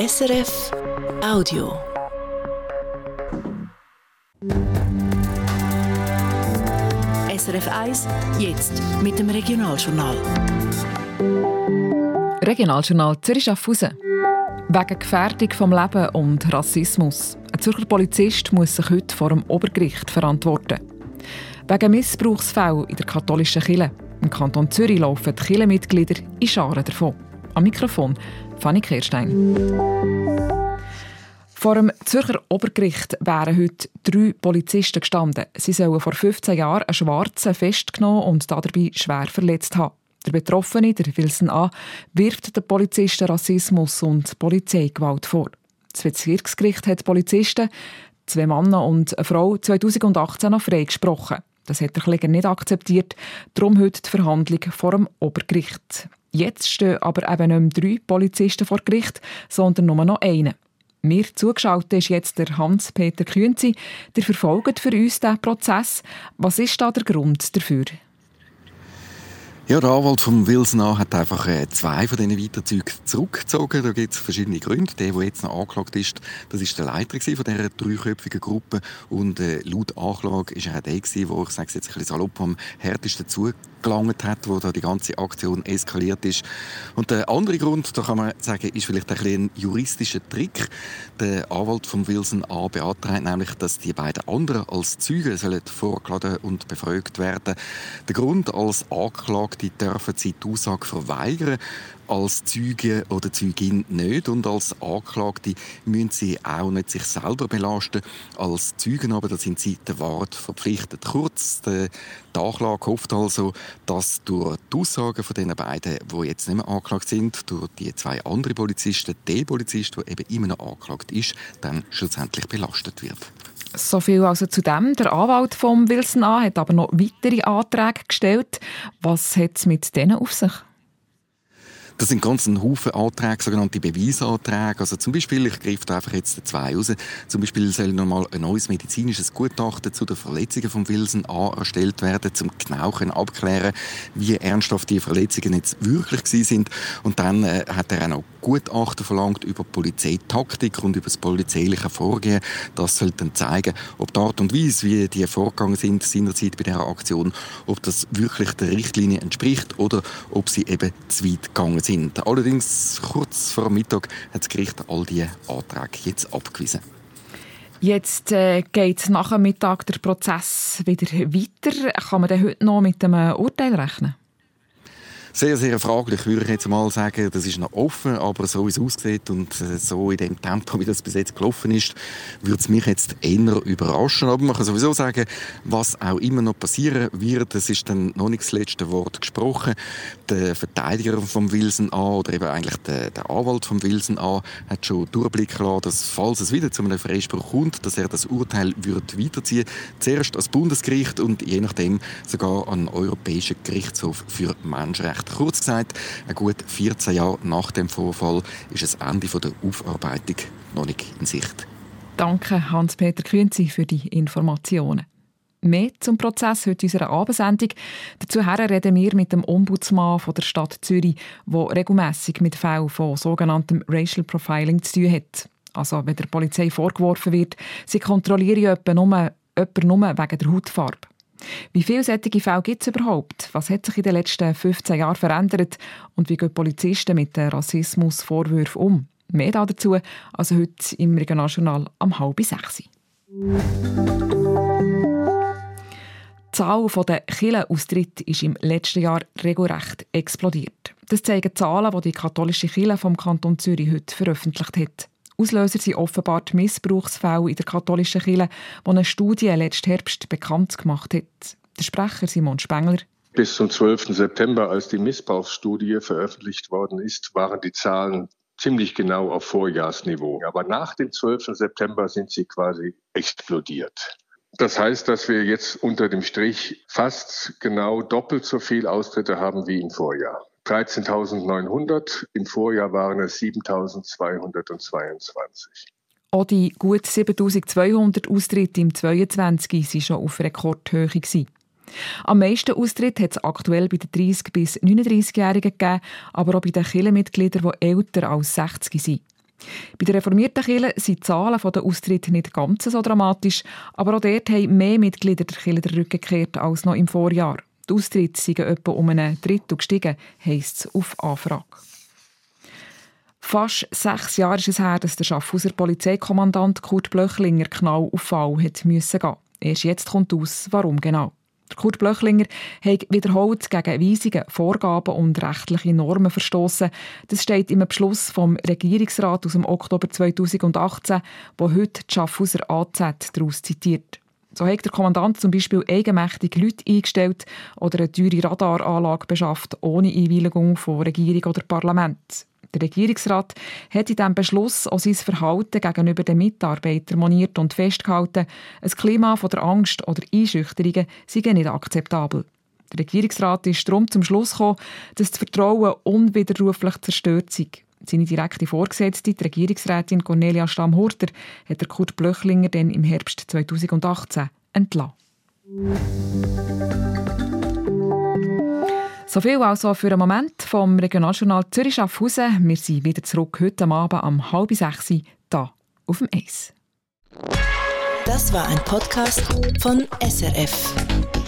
SRF Audio. SRF 1, jetzt mit dem Regionaljournal. Regionaljournal Zürich Schaffhausen. Wegen Gefährdung vom Leben und Rassismus. Ein Zürcher Polizist muss sich heute vor dem Obergericht verantworten. Wegen Missbrauchsfällen in der katholischen Kirche. Im Kanton Zürich laufen die Kirchenmitglieder in Scharen davon. Am Mikrofon Fanny Kehrstein. Vor dem Zürcher Obergericht wären heute drei Polizisten gestanden. Sie sollen vor 15 Jahren einen Schwarzen festgenommen und dabei schwer verletzt haben. Der Betroffene, der Wilson A., wirft den Polizisten Rassismus und Polizeigewalt vor. Das Bezirksgericht hat Polizisten, zwei Männer und eine Frau, 2018 noch freigesprochen. Das hat der Kläger nicht akzeptiert, darum heute die Verhandlung vor dem Obergericht. Jetzt stehen aber eben nicht mehr drei Polizisten vor Gericht, sondern nur noch einen. Mir zugeschaltet ist jetzt der Hans-Peter Kühnzi. Der verfolgt für uns diesen Prozess. Was ist da der Grund dafür? Ja, der Anwalt von Wilson hat einfach äh, zwei von diesen Weiterzügen zurückgezogen. Da gibt es verschiedene Gründe. Der, der jetzt noch angeklagt ist, das ist der Leiter von dieser dreiköpfigen Gruppe. Und äh, laut Anklage ist er auch der, der, ich sage jetzt ein bisschen salopp, am härtesten zugelangt hat, wo da die ganze Aktion eskaliert ist. Und der andere Grund, da kann man sagen, ist vielleicht ein, ein juristischer Trick. Der Anwalt von Wilson A. beantragt nämlich, dass die beiden anderen als Zeugen sollen vorgeladen und befragt werden. Der Grund als Anklage die dürfen sie die Aussage verweigern. Als Zeuge oder Zeugin nicht und als Anklagte müssen sie auch nicht sich selber belasten. Als Zeugen aber da sind sie der Wahrheit verpflichtet. Kurz, die Anklage hofft also, dass durch die Aussagen von den beiden, die jetzt nicht mehr angeklagt sind, durch die zwei anderen Polizisten, der Polizist, der eben immer noch angeklagt ist, dann schlussendlich belastet wird. So viel also zu dem. Der Anwalt von Wilson A. hat aber noch weitere Anträge gestellt. Was hat es mit denen auf sich? Das sind ganz ein Haufen Anträge, sogenannte Beweisanträge. Also zum Beispiel, ich greife da einfach jetzt zwei raus. Zum Beispiel soll nochmal ein neues medizinisches Gutachten zu den Verletzungen von Wilson A erstellt werden, um genau abklären, wie ernsthaft die Verletzungen jetzt wirklich gewesen sind. Und dann äh, hat er auch noch Gutachten verlangt über Polizeitaktik und über das polizeiliche Vorgehen. Das soll dann zeigen, ob die Art und Weise, wie die vorgegangen sind seinerzeit bei dieser Aktion, ob das wirklich der Richtlinie entspricht oder ob sie eben zu weit gegangen sind. Allerdings kurz vor Mittag hat das Gericht all diese Anträge jetzt abgewiesen. Jetzt äh, geht nach dem Mittag der Prozess wieder weiter. Kann man denn heute noch mit einem Urteil rechnen? Sehr, sehr fraglich, würde ich jetzt mal sagen. Das ist noch offen, aber so wie es aussieht und äh, so in dem Tempo, wie das bis jetzt gelaufen ist, würde es mich jetzt eher überraschen. Aber man kann sowieso sagen, was auch immer noch passieren wird, das ist dann noch nicht das letzte Wort gesprochen. Der Verteidiger von Wilson A. oder eben eigentlich der, der Anwalt von Wilson A. hat schon durchblicken lassen, dass falls es wieder zu einem Freispruch kommt, dass er das Urteil wird weiterziehen Zuerst als Bundesgericht und je nachdem sogar an den Europäischen Gerichtshof für Menschenrechte. Recht. Kurz gesagt, gut 14 Jahre nach dem Vorfall ist das Ende der Aufarbeitung noch nicht in Sicht. Danke, Hans-Peter Künzi, für die Informationen. Mehr zum Prozess heute unserer Abendsendung. Dazu reden wir mit dem Ombudsmann von der Stadt Zürich, der regelmässig mit Fällen von sogenanntem Racial Profiling zu tun hat. Also wenn der Polizei vorgeworfen wird, sie kontrolliere jemanden nur, jemanden nur wegen der Hautfarbe. Wie viele solche Fälle gibt es überhaupt? Was hat sich in den letzten 15 Jahren verändert? Und wie gehen Polizisten mit den Rassismusvorwürfen um? Mehr dazu also heute im Regionaljournal am halb sechs. Die Zahl der Kirchenaustritte ist im letzten Jahr regelrecht explodiert. Das zeigen Zahlen, die die katholische Kirche vom Kanton Zürich heute veröffentlicht hat. Auslöser sind offenbar die Missbrauchsfälle in der katholischen Kirche, die eine Studie letzten Herbst bekannt gemacht hat. Der Sprecher Simon Spengler. Bis zum 12. September, als die Missbrauchsstudie veröffentlicht worden ist, waren die Zahlen ziemlich genau auf Vorjahrsniveau. Aber nach dem 12. September sind sie quasi explodiert. Das heißt, dass wir jetzt unter dem Strich fast genau doppelt so viel Austritte haben wie im Vorjahr. 13.900. Im Vorjahr waren es 7.222. Auch die gut 7.200 Austritte im 22 waren schon auf Rekordhöhe. Am meisten Austritte hat es aktuell bei den 30- bis 39-Jährigen gegeben, aber auch bei den Kirchenmitgliedern, die älter als 60 sind. Bei der reformierten Kirche sind die Zahlen der Austritte nicht ganz so dramatisch, aber auch dort haben mehr Mitglieder der Kirche den Rücken gekehrt als noch im Vorjahr. Die Austritte sind etwa um einen Drittel gestiegen, heisst es auf Anfrage. Fast sechs Jahre ist es her, dass der Schaffhauser Polizeikommandant Kurt Blöchlinger genau auf Fall hat müssen gehen. Erst jetzt kommt aus, warum genau. Kurt Blöchlinger hat wiederholt gegen Weisungen, Vorgaben und rechtliche Normen verstoßen. Das steht im Beschluss vom Regierungsrat aus dem Oktober 2018, wo heute die Schaffhauser AZ daraus zitiert. So hat der Kommandant zum Beispiel eigenmächtig Leute eingestellt oder eine teure Radaranlage beschafft, ohne Einwilligung von Regierung oder Parlament. Der Regierungsrat hat in diesem Beschluss auch sein Verhalten gegenüber den Mitarbeitern moniert und festgehalten, ein Klima von der Angst oder Einschüchterungen sei nicht akzeptabel. Der Regierungsrat ist darum zum Schluss gekommen, dass das Vertrauen unwiderruflich zerstört sei. Seine direkte Vorgesetzte, die Regierungsrätin Cornelia Stamm-Hurter, hat Kurt Blöchlinger dann im Herbst 2018 entlassen. So viel also für einen Moment vom Regionaljournal Zürich Schaffhausen. Wir sind wieder zurück heute Abend um halb sechs hier auf dem Eis. Das war ein Podcast von SRF.